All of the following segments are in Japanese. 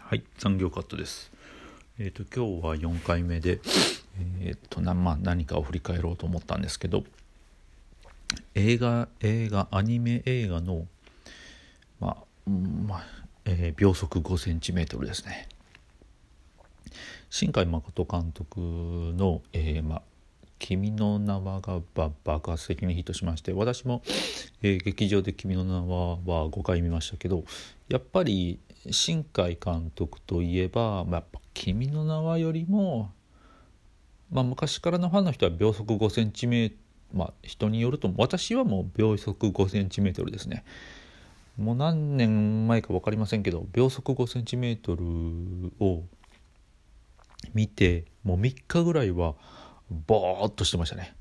はい、残業カットです。えっ、と今日は4回目で、えっ、となまあ何かを振り返ろうと思ったんですけど、映画映画アニメ映画のまあ、うんまあえー秒速5センチメートルですね。新海誠監督の、えーまあ「君の名は」が爆発的にヒットしまして私も、えー劇場で「君の名は」は5回見ましたけどやっぱり新海監督といえば、まあ、やっぱ「君の名は」よりも、まあ、昔からのファンの人は秒速5センチメートルまあ人によると私はもう秒速5センチメートルですね。もう何年前か分かりませんけど秒速5センチメートルを見てもう3日ぐらいはボーっとしてましたね。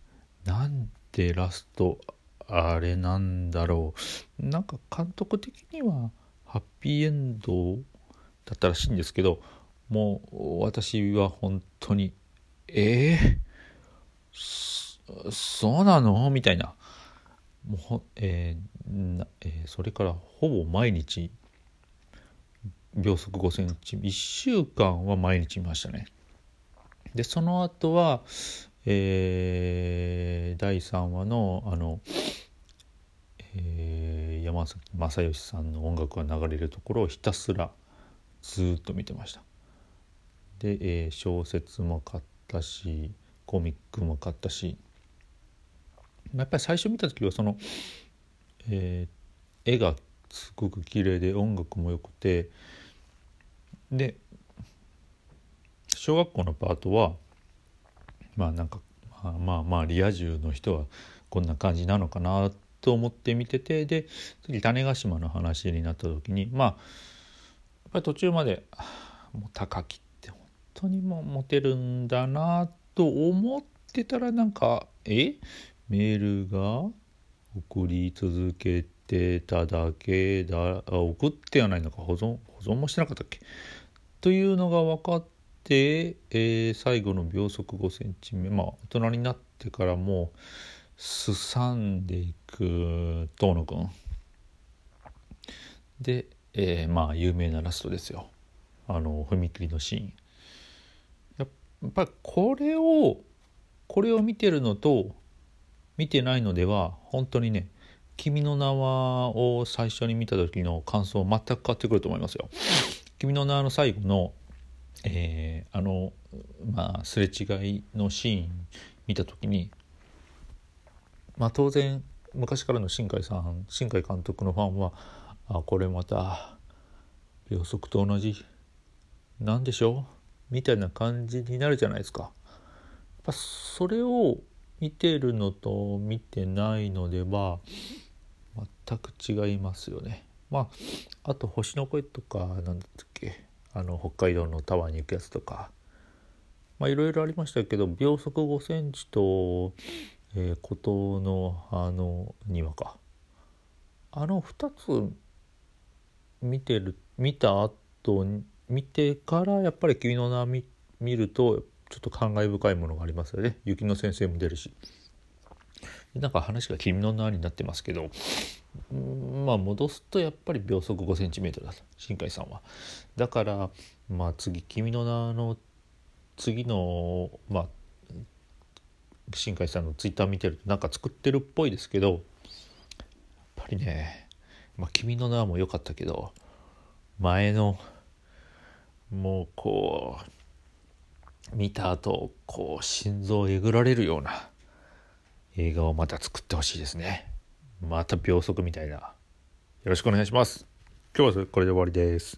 なんでラストあれなんだろう。なんか監督的にはハッピーエンドだったらしいんですけどもう私は本当にえー、そうなの？みたいな。もうほ、えーなえーそれからほぼ毎日。秒速5センチ。1週間は毎日見ましたね。でその後は、えー第3話のあの、えー山崎正義さんの音楽が流れるところをひたすらずっと見てました。で、えー小説も買ったしコミックも買ったし。やっぱり最初見た時はその、えー絵がすごく綺麗で音楽も良くてで小学校のパートはまあなんかまあまあリア充の人はこんな感じなのかなと思って見ててで次種子島の話になった時にまあやっぱり途中までもう高木って本当にもうモテるんだなと思ってたらなんかえ？メールが送り続けてただけだ送ってはないのか保存保存もしてなかったっけ？というのが分かって、えー最後の秒速5センチ目。まあ大人になってからもうすさんでいく遠野くん。で、えーまあ有名なラストですよ。あの踏切のシーン。やっぱりこれをこれを見てるのと見てないのでは本当にね「君の名は」を最初に見た時の感想全く変わってくると思いますよ。君の名の最後の、えーあのまあすれ違いのシーン見た時にまあ当然昔からの新海さん新海監督のファンはあこれまた秒速と同じなんでしょう？みたいな感じになるじゃないですか。やそれを見てるのと見てないのでは全く違いますよね。まああと星の声とかなんだったっけ？あの北海道のタワーに行くやつとかまあいろいろありましたけど秒速5センチと、えー、孤島のあの庭か。あの2つ見てる見た後見てからやっぱり「君の名見」見るとちょっと感慨深いものがありますよね。雪乃先生も出るし。なんか話が「君の名」になってますけどまあ戻すとやっぱり秒速5センチメートルだと新海さんは。だからまあ次「君の名」の次のまあ新海さんのツイッター見てるとなんか作ってるっぽいですけどやっぱりね「まあ、君の名」も良かったけど前のもうこう見た後こう心臓えぐられるような映画をまた作ってほしいですね。また秒速みたいな。よろしくお願いします。今日はこれで終わりです。